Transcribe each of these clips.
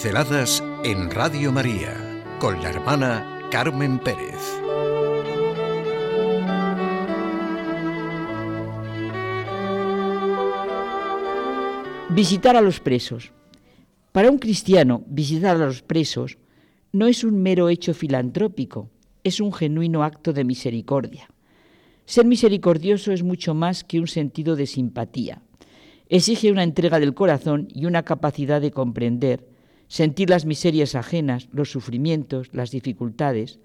Pinceladas en Radio María con la hermana Carmen Pérez. Visitar a los presos. Para un cristiano, visitar a los presos no es un mero hecho filantrópico, es un genuino acto de misericordia. Ser misericordioso es mucho más que un sentido de simpatía. Exige una entrega del corazón y una capacidad de comprender, sentir las miserias ajenas, los sufrimientos, las dificultades.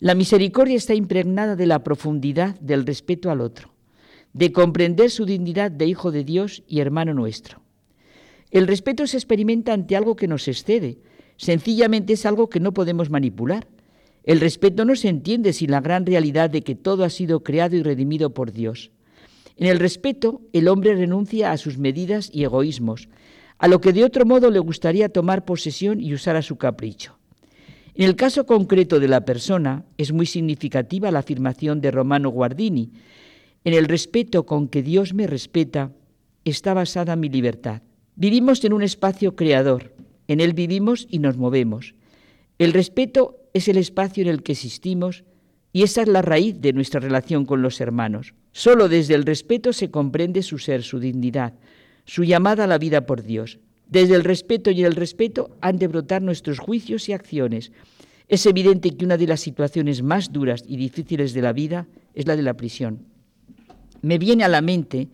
La misericordia está impregnada de la profundidad del respeto al otro, de comprender su dignidad de hijo de Dios y hermano nuestro. El respeto se experimenta ante algo que nos excede, sencillamente es algo que no podemos manipular. El respeto no se entiende sin la gran realidad de que todo ha sido creado y redimido por Dios. En el respeto, el hombre renuncia a sus medidas y egoísmos, a lo que de otro modo le gustaría tomar posesión y usar a su capricho. En el caso concreto de la persona, es muy significativa la afirmación de Romano Guardini. En el respeto con que Dios me respeta está basada mi libertad. Vivimos en un espacio creador, en él vivimos y nos movemos. El respeto es el espacio en el que existimos y esa es la raíz de nuestra relación con los hermanos. Solo desde el respeto se comprende su ser, su dignidad, su llamada a la vida por Dios. Desde el respeto y el respeto han de brotar nuestros juicios y acciones. Es evidente que una de las situaciones más duras y difíciles de la vida es la de la prisión. Me viene a la mente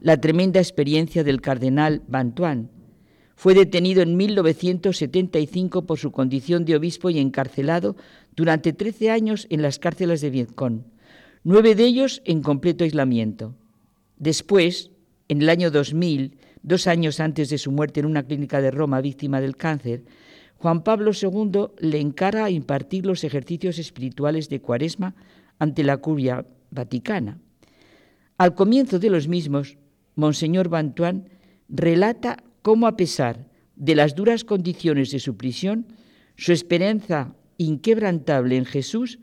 la tremenda experiencia del cardenal Bantuan, fue detenido en 1975 por su condición de obispo y encarcelado durante 13 años en las cárceles de Vietcong, nueve de ellos en completo aislamiento. Después, en el año 2000, dos años antes de su muerte en una clínica de Roma víctima del cáncer, Juan Pablo II le encara a impartir los ejercicios espirituales de Cuaresma ante la curia vaticana. Al comienzo de los mismos, Monseñor Bantuán relata cómo a pesar de las duras condiciones de su prisión, su esperanza inquebrantable en Jesús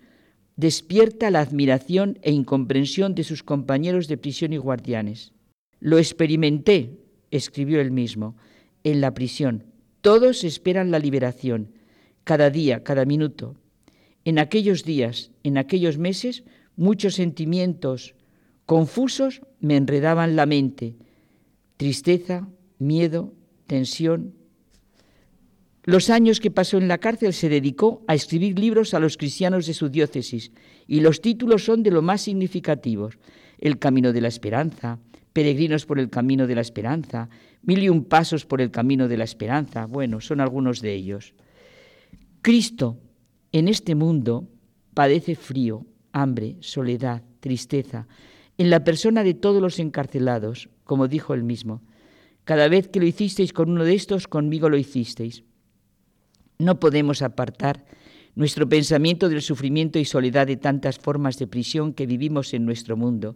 despierta la admiración e incomprensión de sus compañeros de prisión y guardianes. Lo experimenté, escribió él mismo, en la prisión. Todos esperan la liberación, cada día, cada minuto. En aquellos días, en aquellos meses, muchos sentimientos confusos me enredaban la mente. Tristeza, miedo, tensión. Los años que pasó en la cárcel se dedicó a escribir libros a los cristianos de su diócesis y los títulos son de lo más significativos. El Camino de la Esperanza, Peregrinos por el Camino de la Esperanza, Mil y un Pasos por el Camino de la Esperanza. Bueno, son algunos de ellos. Cristo en este mundo padece frío, hambre, soledad, tristeza, en la persona de todos los encarcelados, como dijo él mismo. Cada vez que lo hicisteis con uno de estos, conmigo lo hicisteis. No podemos apartar nuestro pensamiento del sufrimiento y soledad de tantas formas de prisión que vivimos en nuestro mundo.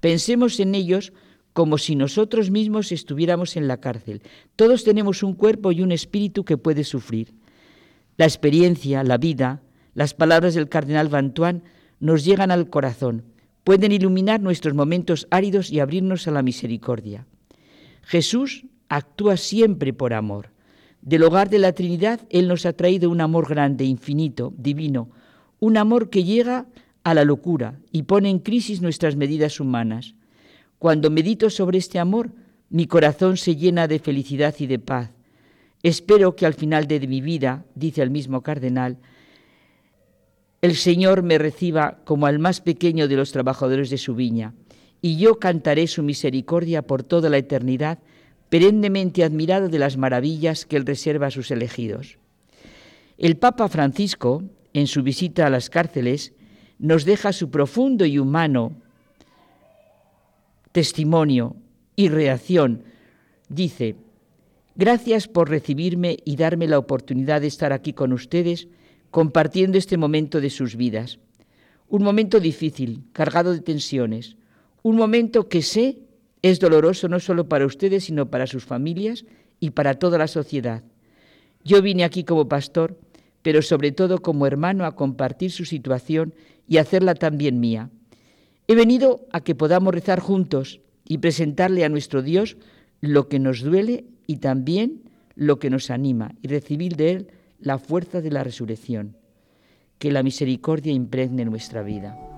Pensemos en ellos como si nosotros mismos estuviéramos en la cárcel. Todos tenemos un cuerpo y un espíritu que puede sufrir. La experiencia, la vida, las palabras del cardenal Bantuán nos llegan al corazón, pueden iluminar nuestros momentos áridos y abrirnos a la misericordia. Jesús actúa siempre por amor. Del hogar de la Trinidad, Él nos ha traído un amor grande, infinito, divino, un amor que llega a la locura y pone en crisis nuestras medidas humanas. Cuando medito sobre este amor, mi corazón se llena de felicidad y de paz. Espero que al final de mi vida, dice el mismo cardenal, el Señor me reciba como al más pequeño de los trabajadores de su viña y yo cantaré su misericordia por toda la eternidad, perennemente admirado de las maravillas que Él reserva a sus elegidos. El Papa Francisco, en su visita a las cárceles, nos deja su profundo y humano testimonio y reacción. Dice, gracias por recibirme y darme la oportunidad de estar aquí con ustedes compartiendo este momento de sus vidas. Un momento difícil, cargado de tensiones, un momento que sé es doloroso no solo para ustedes, sino para sus familias y para toda la sociedad. Yo vine aquí como pastor, pero sobre todo como hermano a compartir su situación y hacerla también mía. He venido a que podamos rezar juntos y presentarle a nuestro Dios lo que nos duele y también lo que nos anima y recibir de Él la fuerza de la resurrección. Que la misericordia impregne nuestra vida.